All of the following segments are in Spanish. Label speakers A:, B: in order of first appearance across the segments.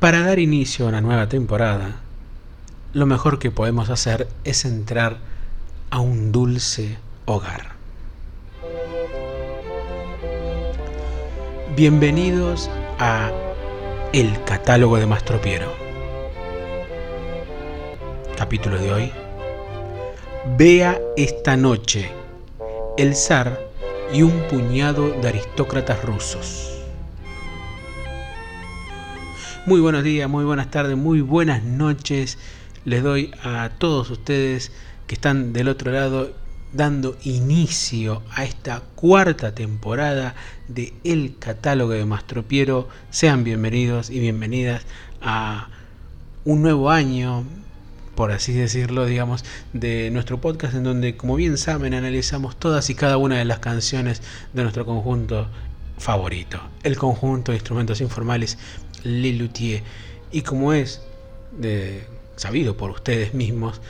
A: Para dar inicio a una nueva temporada, lo mejor que podemos hacer es entrar a un dulce hogar. Bienvenidos a El catálogo de Mastropiero. Capítulo de hoy. Vea esta noche el zar y un puñado de aristócratas rusos. Muy buenos días, muy buenas tardes, muy buenas noches. Les doy a todos ustedes que están del otro lado dando inicio a esta cuarta temporada de El Catálogo de Mastropiero. Sean bienvenidos y bienvenidas a un nuevo año, por así decirlo, digamos, de nuestro podcast en donde, como bien saben, analizamos todas y cada una de las canciones de nuestro conjunto favorito, el conjunto de instrumentos informales Lelutier. Y como es sabido por ustedes mismos,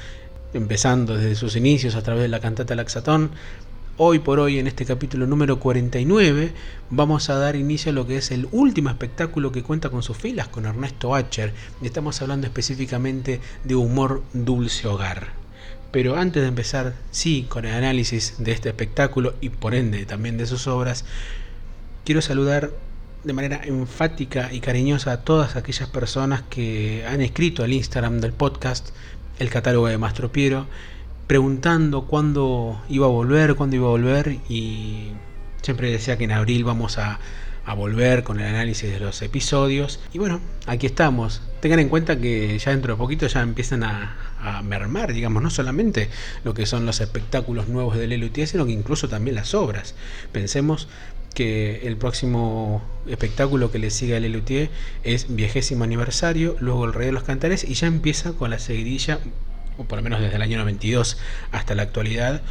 A: empezando desde sus inicios a través de la cantata Laxatón, hoy por hoy en este capítulo número 49 vamos a dar inicio a lo que es el último espectáculo que cuenta con sus filas con Ernesto Acher. Estamos hablando específicamente de humor dulce hogar. Pero antes de empezar, sí, con el análisis de este espectáculo y por ende también de sus obras, quiero saludar de manera enfática y cariñosa a todas aquellas personas que han escrito al Instagram del podcast, el catálogo de Mastro Piero, preguntando cuándo iba a volver, cuándo iba a volver y siempre decía que en abril vamos a, volver con el análisis de los episodios. Y bueno, aquí estamos. Tengan en cuenta que ya dentro de poquito ya empiezan a, a mermar, digamos, no solamente lo que son los espectáculos nuevos del LUT, sino que incluso también las obras. Pensemos que el próximo espectáculo que le sigue al Lelutier es vigésimo aniversario, luego el Rey de los Cantares y ya empieza con la seguidilla, o por lo menos desde el año 92 hasta la actualidad,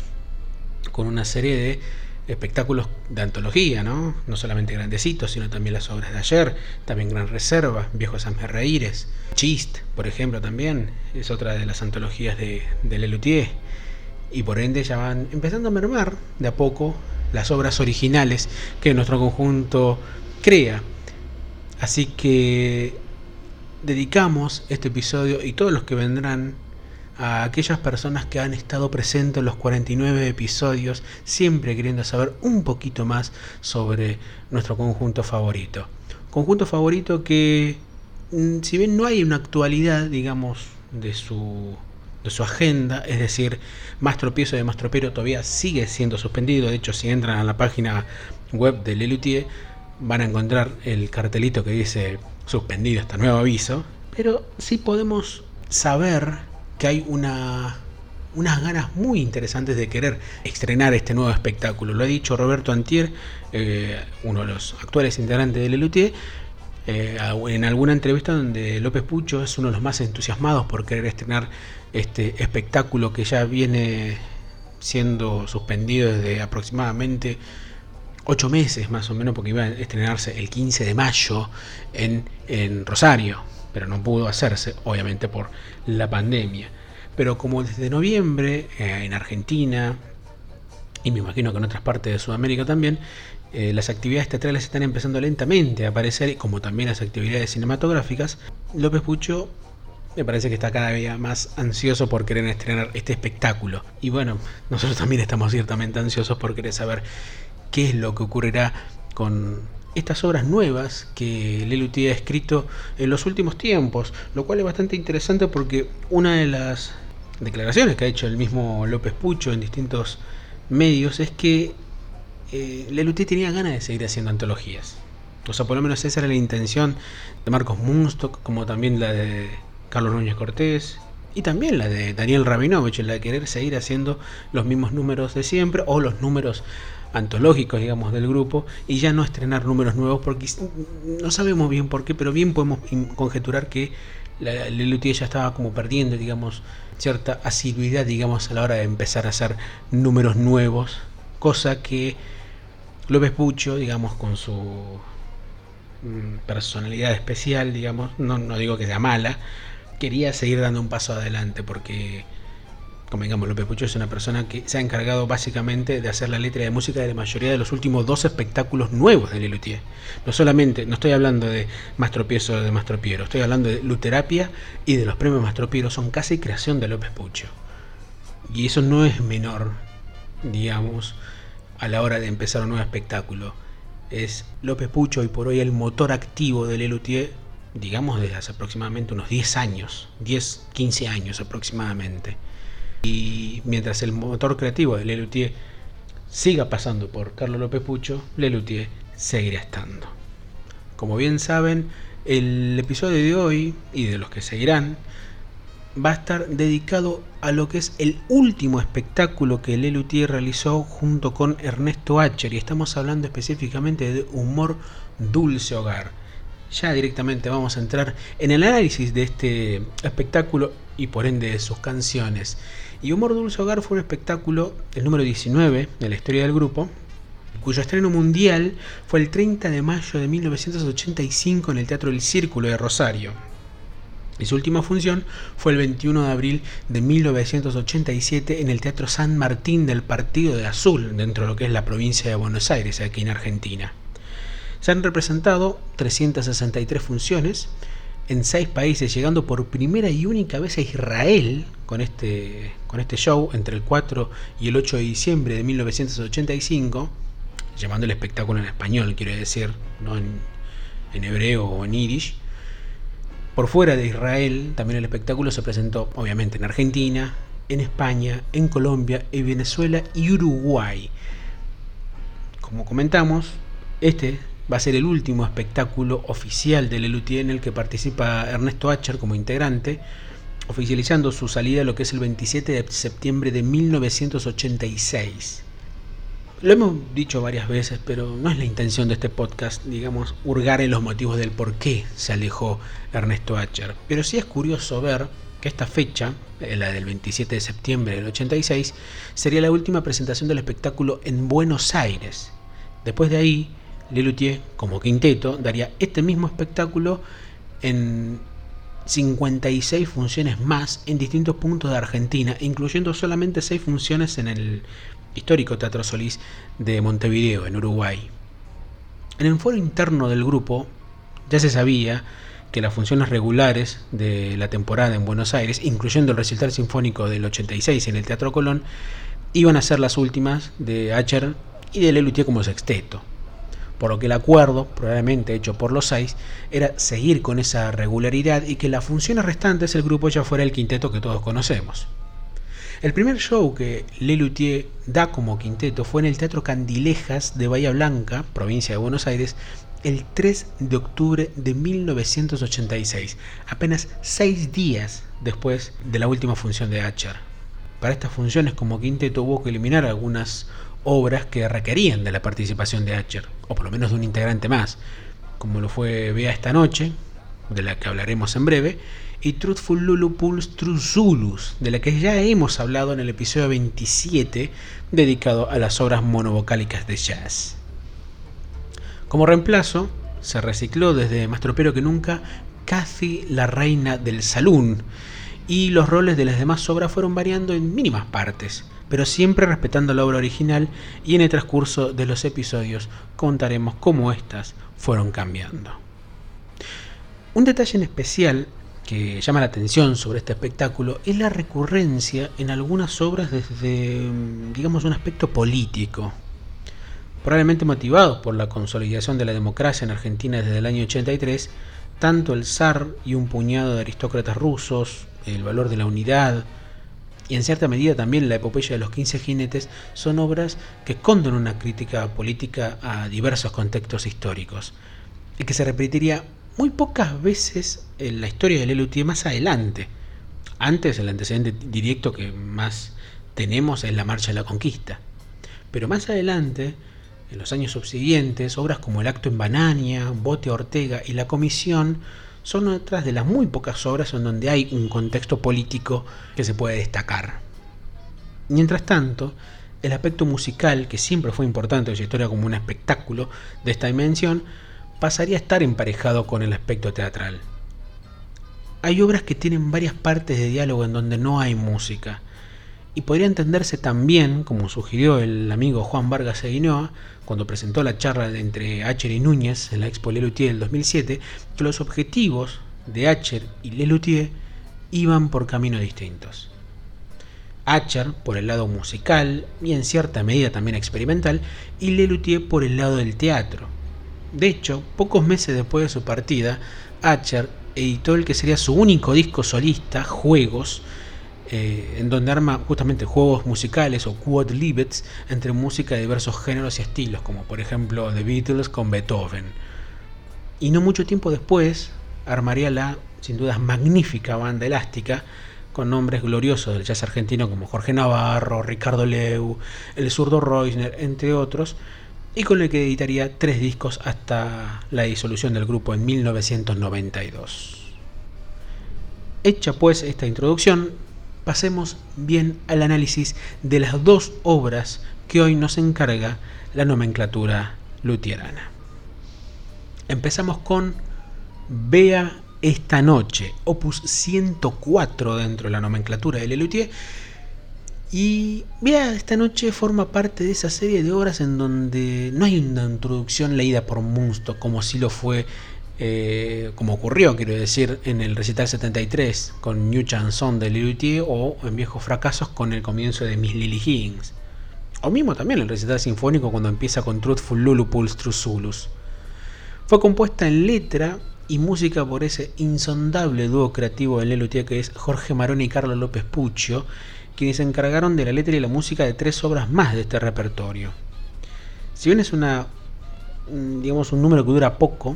A: con una serie de espectáculos de antología, ¿no? No solamente grandecitos, sino también las obras de ayer, también Gran Reserva, Viejos Reíres, Chist, por ejemplo, también es otra de las antologías de, de Lelutier. Y por ende ya van empezando a mermar de a poco las obras originales que nuestro conjunto crea. Así que dedicamos este episodio y todos los que vendrán a aquellas personas que han estado presentes en los 49 episodios, siempre queriendo saber un poquito más sobre nuestro conjunto favorito. Conjunto favorito que, mm, si bien no hay una actualidad, digamos, de su de su agenda, es decir, Más Tropiezo de Mastropero todavía sigue siendo suspendido, de hecho si entran a la página web de Lelutier van a encontrar el cartelito que dice suspendido hasta nuevo aviso, pero sí podemos saber que hay una unas ganas muy interesantes de querer estrenar este nuevo espectáculo. Lo ha dicho Roberto Antier, eh, uno de los actuales integrantes de Lelutier, eh, en alguna entrevista donde López Pucho es uno de los más entusiasmados por querer estrenar este espectáculo que ya viene siendo suspendido desde aproximadamente ocho meses más o menos porque iba a estrenarse el 15 de mayo en, en Rosario, pero no pudo hacerse obviamente por la pandemia. Pero como desde noviembre eh, en Argentina, y me imagino que en otras partes de Sudamérica también, eh, las actividades teatrales están empezando lentamente a aparecer, como también las actividades cinematográficas, López Pucho me parece que está cada día más ansioso por querer estrenar este espectáculo. Y bueno, nosotros también estamos ciertamente ansiosos por querer saber qué es lo que ocurrirá con estas obras nuevas que Lelutier ha escrito en los últimos tiempos, lo cual es bastante interesante porque una de las declaraciones que ha hecho el mismo López Pucho en distintos medios es que eh, tenía ganas de seguir haciendo antologías. O sea, por lo menos esa era la intención de Marcos Munstock, como también la de Carlos Núñez Cortés y también la de Daniel Rabinovich, la de querer seguir haciendo los mismos números de siempre o los números antológicos, digamos, del grupo y ya no estrenar números nuevos porque no sabemos bien por qué, pero bien podemos conjeturar que Lelutier ya estaba como perdiendo, digamos, cierta asiduidad, digamos, a la hora de empezar a hacer números nuevos, cosa que López Pucho, digamos, con su mm, personalidad especial, digamos, no, digo que sea mala, quería seguir dando un paso adelante porque convengamos, López Pucho es una persona que se ha encargado básicamente de hacer la letra de música de la mayoría de los últimos dos espectáculos nuevos de Lelutier. No solamente, no estoy hablando de Mastropieso o de Mastropiero, estoy hablando de Luterapia y de los premios Mastropiero, son casi creación de López Pucho. Y eso no es menor, digamos, a la hora de empezar un nuevo espectáculo. Es López Pucho y por hoy el motor activo de Lelutier, digamos desde hace aproximadamente unos 10 años, 10, 15 años aproximadamente. Y mientras el motor creativo de Lelutier siga pasando por Carlos López Pucho, Lelutier seguirá estando. Como bien saben, el episodio de hoy y de los que seguirán va a estar dedicado a lo que es el último espectáculo que Lelutier realizó junto con Ernesto Acher y estamos hablando específicamente de humor dulce hogar. Ya directamente vamos a entrar en el análisis de este espectáculo y por ende de sus canciones. Y Humor Dulce Hogar fue un espectáculo, el número 19 de la historia del grupo, cuyo estreno mundial fue el 30 de mayo de 1985 en el Teatro El Círculo de Rosario. Y su última función fue el 21 de abril de 1987 en el Teatro San Martín del Partido de Azul, dentro de lo que es la provincia de Buenos Aires, aquí en Argentina. Se han representado 363 funciones en seis países, llegando por primera y única vez a Israel con este, con este show entre el 4 y el 8 de diciembre de 1985, llamando el espectáculo en español, quiero decir, no en, en hebreo o en irish. Por fuera de Israel, también el espectáculo se presentó obviamente en Argentina, en España, en Colombia, en Venezuela y Uruguay. Como comentamos, este va a ser el último espectáculo oficial del Lelutier en el que participa Ernesto Acher como integrante, oficializando su salida lo que es el 27 de septiembre de 1986. Lo hemos dicho varias veces, pero no es la intención de este podcast, digamos, hurgar en los motivos del por qué se alejó Ernesto Acher. Pero sí es curioso ver que esta fecha, eh, la del 27 de septiembre del 86, sería la última presentación del espectáculo en Buenos Aires. Después de ahí, Lelutier, como quinteto, daría este mismo espectáculo en 56 funciones más en distintos puntos de Argentina, incluyendo solamente 6 funciones en el histórico Teatro Solís de Montevideo, en Uruguay. En el foro interno del grupo ya se sabía que las funciones regulares de la temporada en Buenos Aires, incluyendo el recital sinfónico del 86 en el Teatro Colón, iban a ser las últimas de Acher y de Lelutier como sexteto por lo que el acuerdo, probablemente hecho por los seis, era seguir con esa regularidad y que las funciones restantes el grupo ya fuera el quinteto que todos conocemos. El primer show que Lelutier da como quinteto fue en el Teatro Candilejas de Bahía Blanca, provincia de Buenos Aires, el 3 de octubre de 1986, apenas seis días después de la última función de Acher. Para estas funciones como quinteto hubo que eliminar algunas obras que requerían de la participación de Acher, o por lo menos de un integrante más, como lo fue Vea esta noche, de la que hablaremos en breve, y Truthful Lulu Pulse Zulus, de la que ya hemos hablado en el episodio 27, dedicado a las obras monovocálicas de jazz. Como reemplazo, se recicló desde Más Tropero que nunca Cathy la Reina del Salón, y los roles de las demás obras fueron variando en mínimas partes pero siempre respetando la obra original y en el transcurso de los episodios contaremos cómo éstas fueron cambiando. Un detalle en especial que llama la atención sobre este espectáculo es la recurrencia en algunas obras desde, digamos, un aspecto político. Probablemente motivados por la consolidación de la democracia en Argentina desde el año 83, tanto el zar y un puñado de aristócratas rusos, el valor de la unidad, y en cierta medida también la epopeya de los 15 jinetes son obras que esconden una crítica política a diversos contextos históricos y que se repetiría muy pocas veces en la historia de Lelutier más adelante. Antes el antecedente directo que más tenemos es la Marcha de la Conquista. Pero más adelante, en los años subsiguientes, obras como El Acto en Banania, Bote Ortega y La Comisión son otras de las muy pocas obras en donde hay un contexto político que se puede destacar. Mientras tanto, el aspecto musical, que siempre fue importante en la historia como un espectáculo de esta dimensión, pasaría a estar emparejado con el aspecto teatral. Hay obras que tienen varias partes de diálogo en donde no hay música, y podría entenderse también, como sugirió el amigo Juan Vargas Eguinoa, cuando presentó la charla entre Acher y Núñez en la Expo Lelutier del 2007, que los objetivos de Acher y Lelutier iban por caminos distintos. Acher por el lado musical y en cierta medida también experimental, y Lelutier por el lado del teatro. De hecho, pocos meses después de su partida, Acher editó el que sería su único disco solista, Juegos, eh, en donde arma justamente juegos musicales o quadlibets entre música de diversos géneros y estilos, como por ejemplo The Beatles con Beethoven. Y no mucho tiempo después armaría la, sin dudas, magnífica banda elástica, con nombres gloriosos del jazz argentino como Jorge Navarro, Ricardo Leu, el zurdo Reusner, entre otros, y con el que editaría tres discos hasta la disolución del grupo en 1992. Hecha pues esta introducción, pasemos bien al análisis de las dos obras que hoy nos encarga la nomenclatura luterana. Empezamos con Vea esta noche, opus 104 dentro de la nomenclatura de Lelutier. Y Vea esta noche forma parte de esa serie de obras en donde no hay una introducción leída por Munsto, como si lo fue eh, como ocurrió, quiero decir, en el recital 73 con New Chanson de Lilutier o en Viejos Fracasos con el comienzo de Miss Lily Higgins. O mismo también el recital sinfónico cuando empieza con Truthful Lulupuls Trusulus. Fue compuesta en letra y música por ese insondable dúo creativo de Lelutier que es Jorge Maroni y Carlos López Puccio, quienes se encargaron de la letra y la música de tres obras más de este repertorio. Si bien es una digamos un número que dura poco,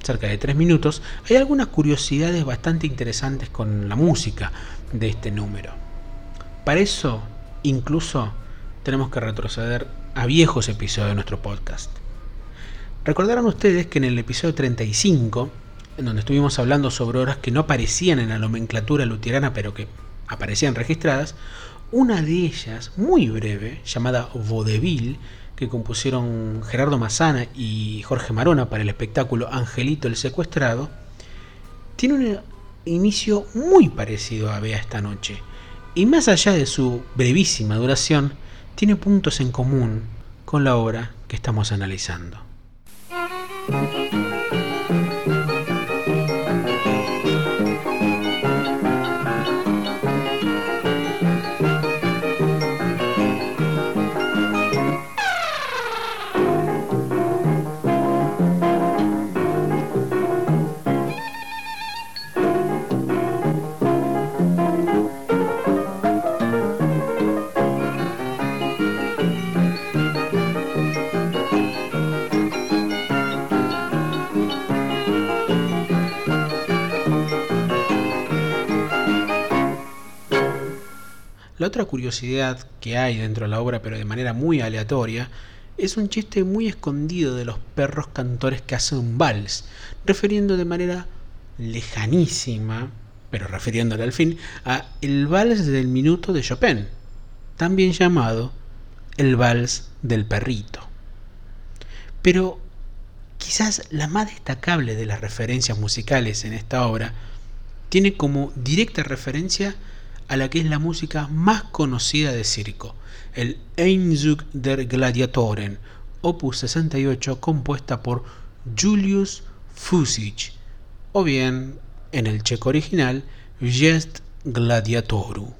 A: cerca de tres minutos, hay algunas curiosidades bastante interesantes con la música de este número. Para eso, incluso, tenemos que retroceder a viejos episodios de nuestro podcast. Recordarán ustedes que en el episodio 35, en donde estuvimos hablando sobre obras que no aparecían en la nomenclatura luterana, pero que aparecían registradas, una de ellas, muy breve, llamada Vaudeville, que compusieron Gerardo Mazana y Jorge Marona para el espectáculo Angelito el Secuestrado, tiene un inicio muy parecido a Vea esta noche, y más allá de su brevísima duración, tiene puntos en común con la obra que estamos analizando. Otra curiosidad que hay dentro de la obra, pero de manera muy aleatoria, es un chiste muy escondido de los perros cantores que hacen un vals, refiriendo de manera lejanísima, pero refiriéndole al fin, a el vals del minuto de Chopin, también llamado el vals del perrito. Pero quizás la más destacable de las referencias musicales en esta obra tiene como directa referencia a la que es la música más conocida de circo, el Einzug der Gladiatoren, opus 68, compuesta por Julius Fusich, o bien, en el checo original, Jest Gladiatoru.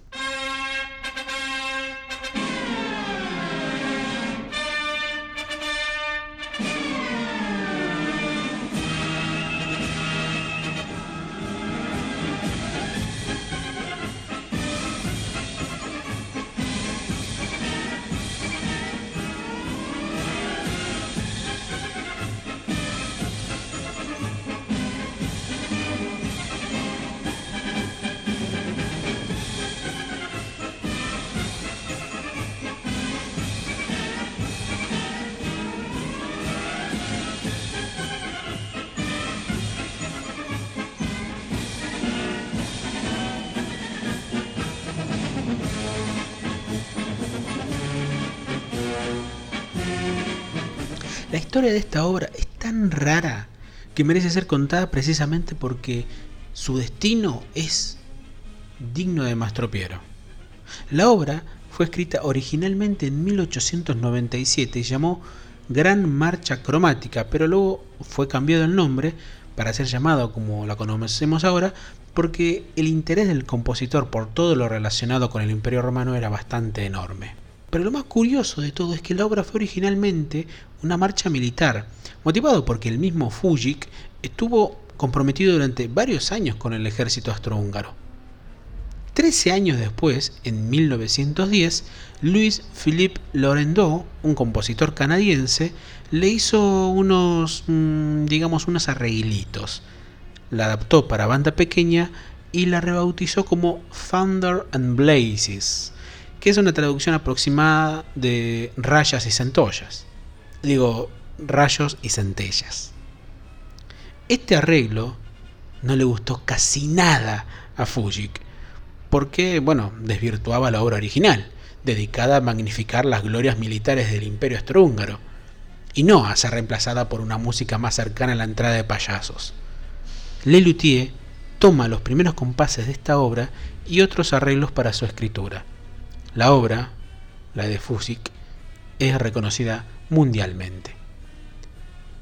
A: Historia de esta obra es tan rara que merece ser contada precisamente porque su destino es digno de Mastropiero. La obra fue escrita originalmente en 1897 y llamó Gran Marcha Cromática, pero luego fue cambiado el nombre para ser llamado como la conocemos ahora, porque el interés del compositor por todo lo relacionado con el Imperio Romano era bastante enorme. Pero lo más curioso de todo es que la obra fue originalmente una marcha militar, motivado porque el mismo Fujik estuvo comprometido durante varios años con el ejército austrohúngaro. Trece años después, en 1910, Louis Philippe Lorendot, un compositor canadiense, le hizo unos, mm, digamos, unos arreglitos. La adaptó para banda pequeña y la rebautizó como Thunder and Blazes, que es una traducción aproximada de rayas y centollas. Digo, rayos y centellas. Este arreglo no le gustó casi nada a Fujik, porque, bueno, desvirtuaba la obra original, dedicada a magnificar las glorias militares del Imperio Austrohúngaro, y no a ser reemplazada por una música más cercana a la entrada de payasos. Lelutier toma los primeros compases de esta obra y otros arreglos para su escritura. La obra, la de Fujik, es reconocida mundialmente.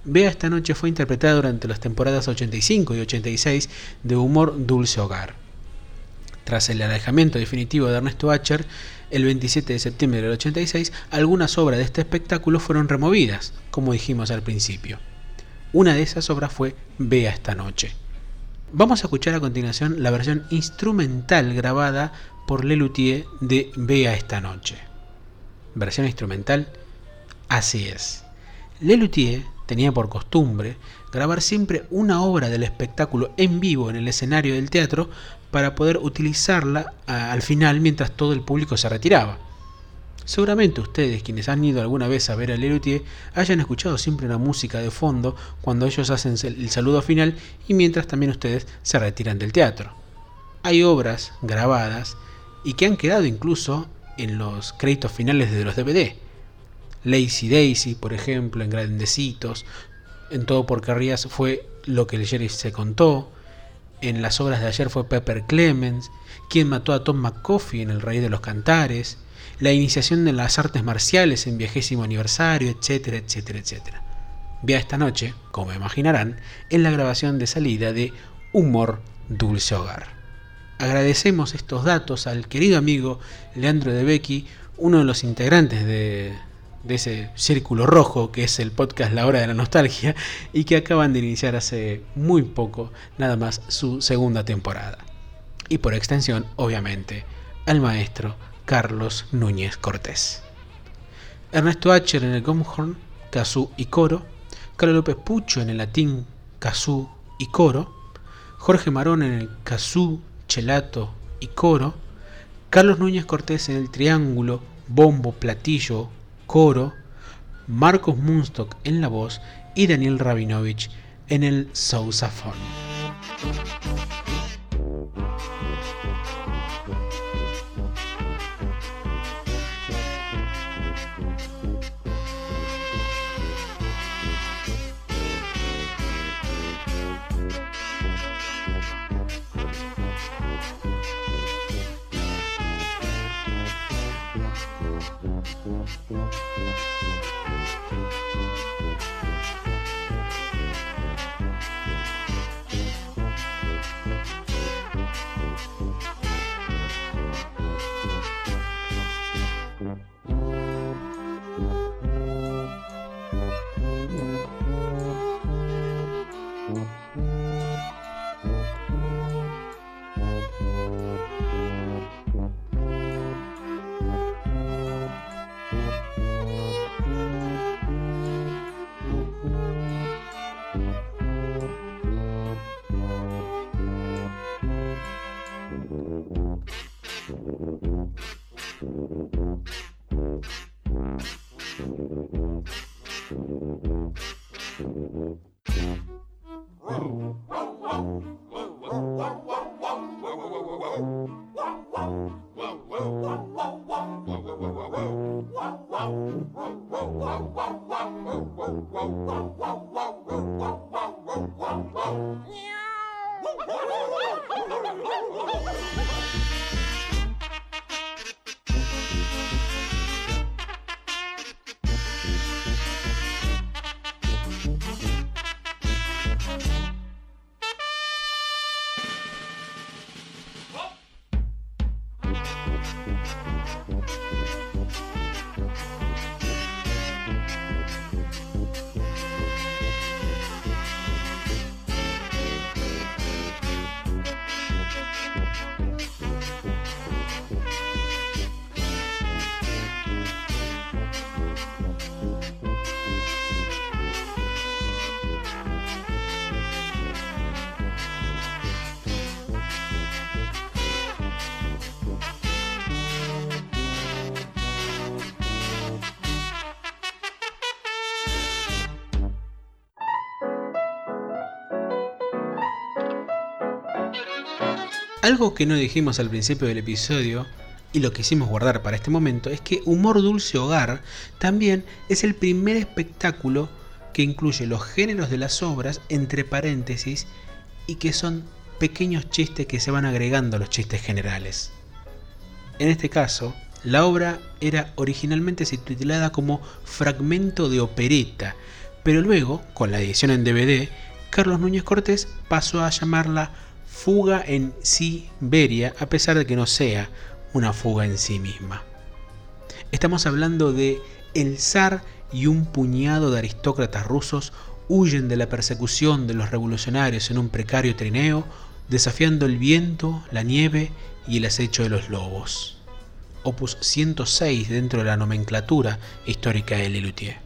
A: Vea esta noche fue interpretada durante las temporadas 85 y 86 de Humor Dulce Hogar. Tras el alejamiento definitivo de Ernesto Acher, el 27 de septiembre del 86, algunas obras de este espectáculo fueron removidas, como dijimos al principio. Una de esas obras fue Vea esta noche. Vamos a escuchar a continuación la versión instrumental grabada por Lelutier de Vea esta noche. Versión instrumental, así es. Lelutier tenía por costumbre grabar siempre una obra del espectáculo en vivo en el escenario del teatro para poder utilizarla al final mientras todo el público se retiraba. Seguramente ustedes, quienes han ido alguna vez a ver a Lelutier, hayan escuchado siempre una música de fondo cuando ellos hacen el saludo final y mientras también ustedes se retiran del teatro. Hay obras grabadas y que han quedado incluso en los créditos finales de los DVD. Lazy Daisy, por ejemplo, en Grandecitos, en Todo por Carrías fue lo que el sheriff se contó, en las obras de ayer fue Pepper Clemens, quien mató a Tom McCoffey en El Rey de los Cantares, la iniciación de las artes marciales en viajésimo aniversario, etcétera, etcétera, etcétera. Vea esta noche, como imaginarán, en la grabación de salida de Humor Dulce Hogar. Agradecemos estos datos al querido amigo Leandro de Becky, uno de los integrantes de, ese círculo rojo que es el podcast La Hora de la Nostalgia y que acaban de iniciar hace muy poco nada más su segunda temporada. Y por extensión, obviamente, al maestro Carlos Núñez Cortés. Ernesto Acher en el Gomhorn, kazoo y coro, Carlos López Pucho en el latín kazoo y coro, Jorge Marón en el kazoo, y coro, Carlos Núñez Cortés en el triángulo, bombo, platillo, coro, Marcos Munstock en la voz y Daniel Rabinovich en el sousafón. Algo que no dijimos al principio del episodio y lo quisimos guardar para este momento es que Humor Dulce Hogar también es el primer espectáculo que incluye los géneros de las obras entre paréntesis y que son pequeños chistes que se van agregando a los chistes generales. En este caso, la obra era originalmente titulada como Fragmento de Opereta, pero luego, con la edición en DVD, Carlos Núñez Cortés pasó a llamarla Fuga en Siberia, a pesar de que no sea una fuga en sí misma. Estamos hablando de el zar y un puñado de aristócratas rusos huyen de la persecución de los revolucionarios en un precario trineo, desafiando el viento, la nieve y el acecho de los lobos. Opus 106 dentro de la nomenclatura histórica de Lelutier.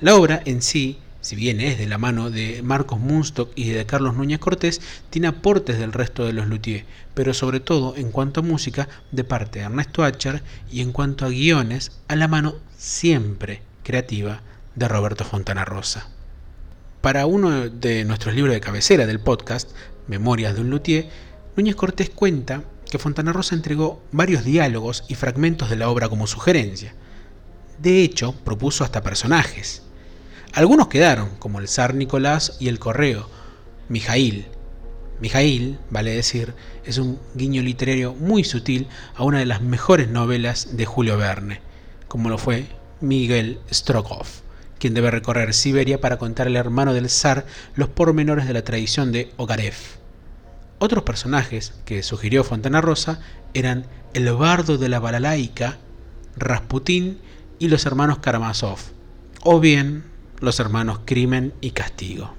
A: La obra en sí si bien es de la mano de Marcos Munstock y de Carlos Núñez Cortés, tiene aportes del resto de los luthiers, pero sobre todo en cuanto a música de parte de Ernesto Acher y en cuanto a guiones a la mano siempre creativa de Roberto Fontana Rosa. Para uno de nuestros libros de cabecera del podcast, Memorias de un luthier, Núñez Cortés cuenta que Fontana Rosa entregó varios diálogos y fragmentos de la obra como sugerencia. De hecho, propuso hasta personajes. Algunos quedaron, como el zar Nicolás y el correo, Mijail. Mijail, vale decir, es un guiño literario muy sutil a una de las mejores novelas de Julio Verne, como lo fue Miguel Strogoff, quien debe recorrer Siberia para contar al hermano del zar los pormenores de la tradición de Ogarev. Otros personajes que sugirió Fontana Rosa eran el bardo de la balalaica, Rasputín y los hermanos Karamazov, o bien los hermanos Crimen y Castigo.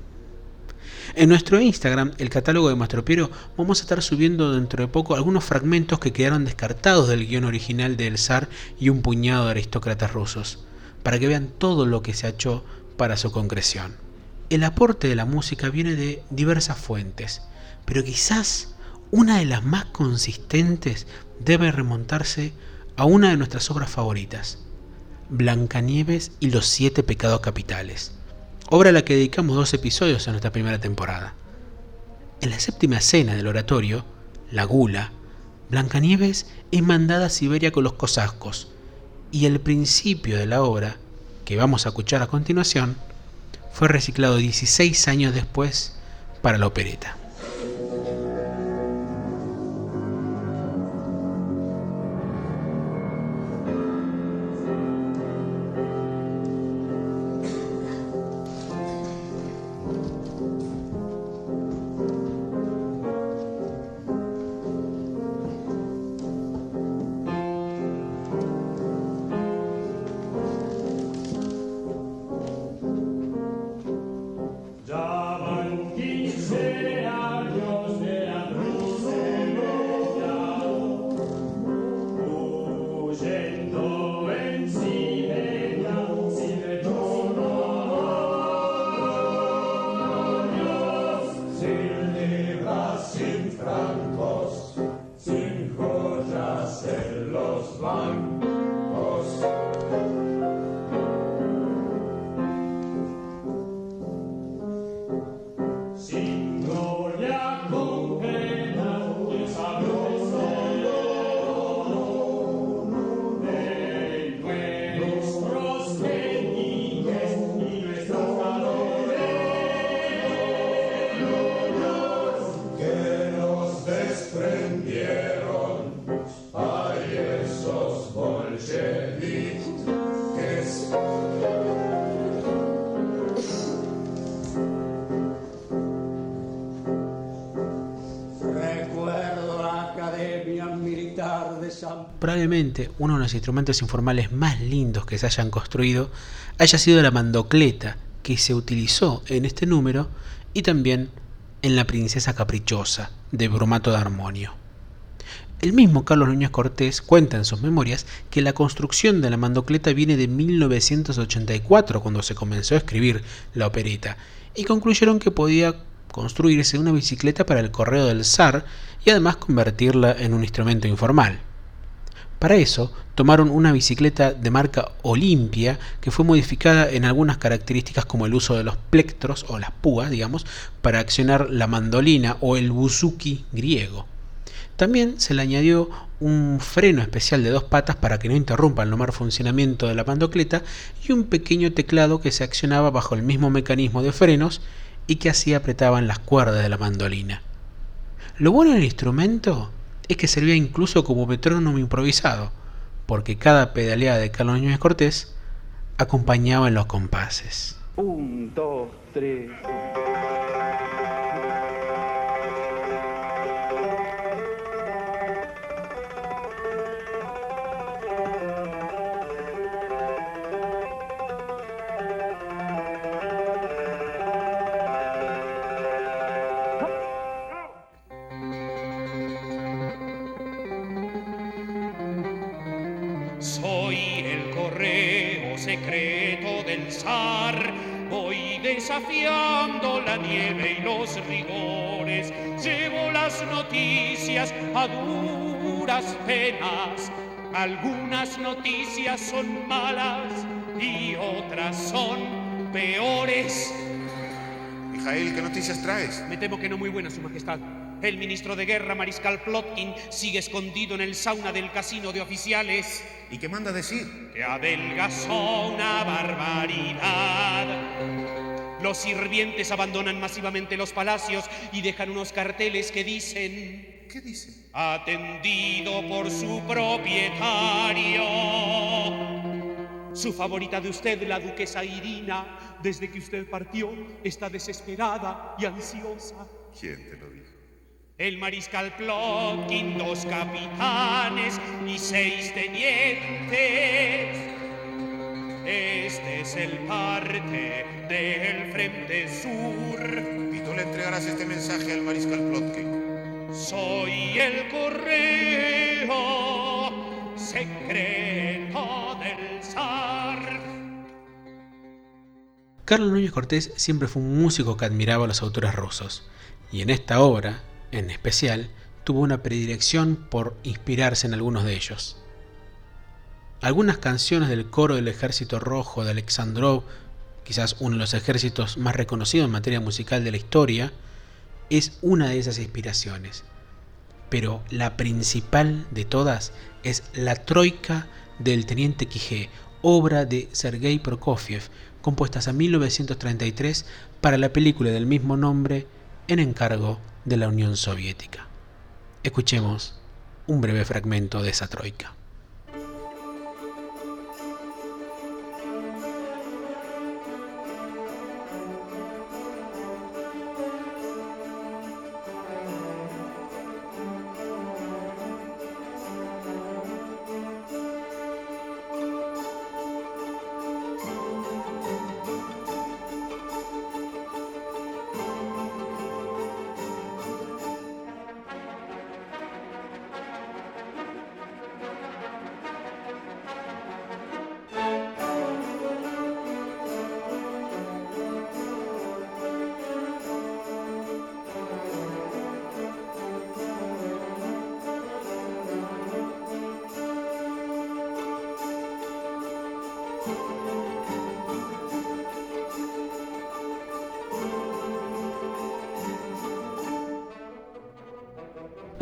A: En nuestro Instagram, el catálogo de Mastropiero, vamos a estar subiendo dentro de poco algunos fragmentos que quedaron descartados del guion original de El zar y un puñado de aristócratas rusos, para que vean todo lo que se hecho para su concreción. El aporte de la música viene de diversas fuentes, pero quizás una de las más consistentes debe remontarse a una de nuestras obras favoritas, Blancanieves y los siete pecados capitales, obra a la que dedicamos dos episodios en nuestra primera temporada. En la séptima escena del oratorio, La Gula, Blancanieves es mandada a Siberia con los cosacos, y el principio de la obra, que vamos a escuchar a continuación, fue reciclado 16 años después para la opereta. You. Uno de los instrumentos informales más lindos que se hayan construido haya sido la mandocleta que se utilizó en este número y también en La Princesa Caprichosa de Brumato de Armonio. El mismo Carlos Núñez Cortés cuenta en sus memorias que la construcción de la mandocleta viene de 1984, cuando se comenzó a escribir la opereta, y concluyeron que podía construirse una bicicleta para el correo del zar y además convertirla en un instrumento informal. Para eso, tomaron una bicicleta de marca Olimpia que fue modificada en algunas características como el uso de los plectros o las púas, digamos, para accionar la mandolina o el buzuki griego. También se le añadió un freno especial de dos patas para que no interrumpa el normal funcionamiento de la pandocleta y un pequeño teclado que se accionaba bajo el mismo mecanismo de frenos y que así apretaban las cuerdas de la mandolina. Lo bueno del instrumento es que servía incluso como metrónomo improvisado, porque cada pedaleada de Carlos Núñez Cortés acompañaba en los compases.
B: Un, dos, tres.
C: Desafiando la nieve y los rigores. Llevo las noticias a duras penas. Algunas noticias son malas y otras son peores.
D: Mijael, ¿qué noticias traes?
C: Me temo que no muy buenas, Su Majestad. El ministro de Guerra, Mariscal Plotkin, sigue escondido en el sauna del casino de oficiales.
D: ¿Y qué manda decir?
C: Que adelgazó una barbaridad. Los sirvientes abandonan masivamente los palacios y dejan unos carteles que dicen...
D: ¿Qué dicen?
C: Atendido por su propietario. Su favorita de usted, la duquesa Irina, desde que usted partió, está desesperada y ansiosa.
D: ¿Quién te lo dijo?
C: El mariscal Plotkin, dos capitanes y seis tenientes. Este es el parte del Frente Sur.
D: ¿Y tú le entregarás este mensaje al mariscal Plotkin?
C: Soy el correo secreto del zar.
A: Carlos Núñez Cortés siempre fue un músico que admiraba a los autores rusos, y en esta obra, en especial, tuvo una predilección por inspirarse en algunos de ellos. Algunas canciones del coro del Ejército Rojo de Alexandrov, quizás uno de los ejércitos más reconocidos en materia musical de la historia, es una de esas inspiraciones. Pero la principal de todas es La Troika del Teniente Quijé, obra de Sergei Prokofiev, compuesta en 1933 para la película del mismo nombre en encargo de la Unión Soviética. Escuchemos un breve fragmento de esa troika.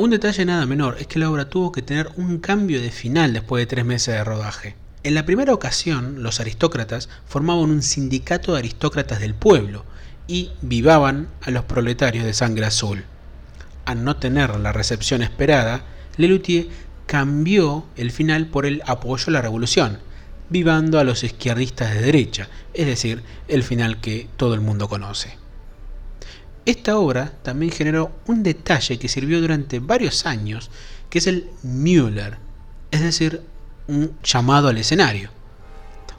A: Un detalle nada menor es que la obra tuvo que tener un cambio de final después de tres meses de rodaje. En la primera ocasión, los aristócratas formaban un sindicato de aristócratas del pueblo y vivaban a los proletarios de sangre azul. Al no tener la recepción esperada, Lelutier cambió el final por el apoyo a la revolución, vivando a los izquierdistas de derecha, es decir, el final que todo el mundo conoce. Esta obra también generó un detalle que sirvió durante varios años, que es el Müller, es decir, un llamado al escenario.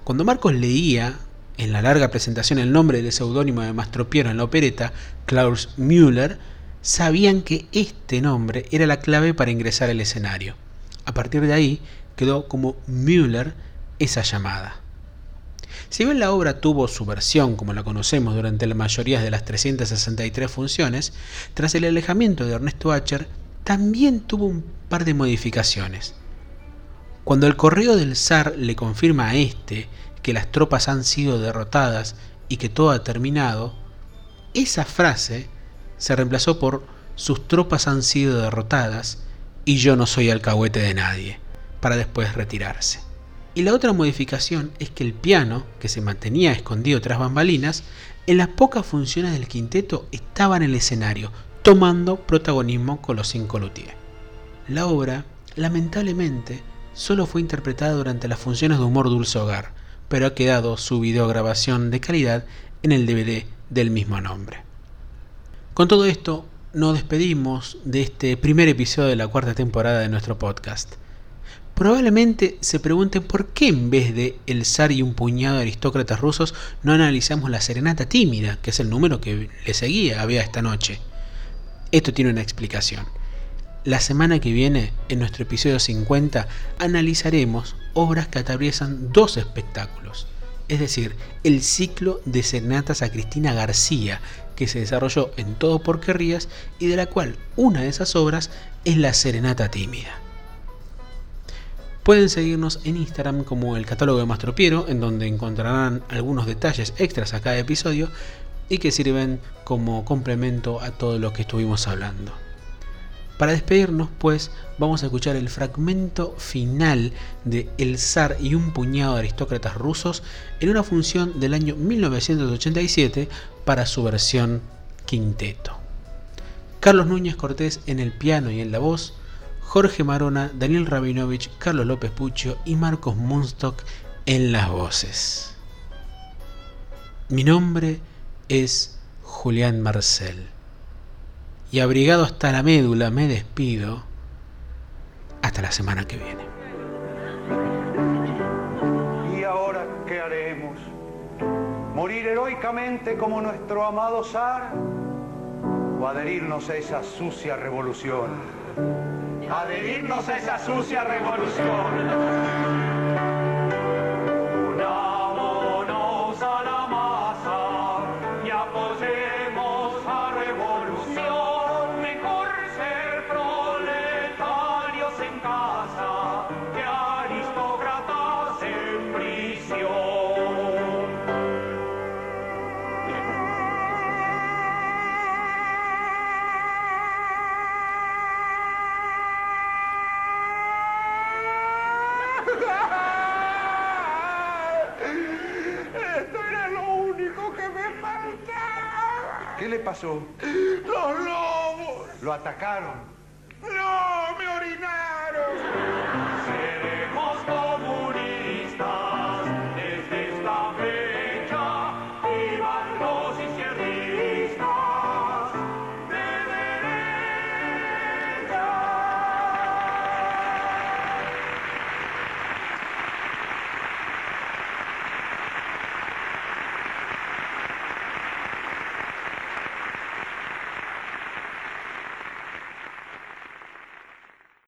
A: Cuando Marcos leía en la larga presentación el nombre del seudónimo de Mastropiero en la opereta, Klaus Müller, sabían que este nombre era la clave para ingresar al escenario. A partir de ahí quedó como Müller esa llamada. Si bien la obra tuvo su versión como la conocemos durante la mayoría de las 363 funciones, tras el alejamiento de Ernesto Acher, también tuvo un par de modificaciones. Cuando el correo del zar le confirma a este que las tropas han sido derrotadas y que todo ha terminado, esa frase se reemplazó por sus tropas han sido derrotadas y yo no soy alcahuete de nadie, para después retirarse. Y la otra modificación es que el piano, que se mantenía escondido tras bambalinas, en las pocas funciones del quinteto estaba en el escenario, tomando protagonismo con los cinco luthiers. La obra, lamentablemente, solo fue interpretada durante las funciones de humor dulce hogar, pero ha quedado su videograbación de calidad en el DVD del mismo nombre. Con todo esto, nos despedimos de este primer episodio de la cuarta temporada de nuestro podcast. Probablemente se pregunten por qué en vez de El zar y un puñado de aristócratas rusos no analizamos la serenata tímida, que es el número que le seguía había esta noche. Esto tiene una explicación. La semana que viene, en nuestro episodio 50, analizaremos obras que atraviesan dos espectáculos, es decir, el ciclo de serenatas a Cristina García, que se desarrolló en Todo por Querrías y de la cual una de esas obras es la Serenata Tímida. Pueden seguirnos en Instagram como el catálogo de Mastropiero, en donde encontrarán algunos detalles extras a cada episodio y que sirven como complemento a todo lo que estuvimos hablando. Para despedirnos, pues, vamos a escuchar el fragmento final de El zar y un puñado de aristócratas rusos en una función del año 1987 para su versión quinteto. Carlos Núñez Cortés en el piano y en la voz, Jorge Marona, Daniel Rabinovich, Carlos López Pucho y Marcos Munstock en las voces. Mi nombre es Julián Marcel. Y abrigado hasta la médula me despido. Hasta la semana que viene.
B: ¿Y ahora qué haremos? ¿Morir heroicamente como nuestro amado zar? ¿O adherirnos a esa sucia revolución? Adherirnos a esa sucia revolución.
E: Los lobos.
B: ¿Lo atacaron?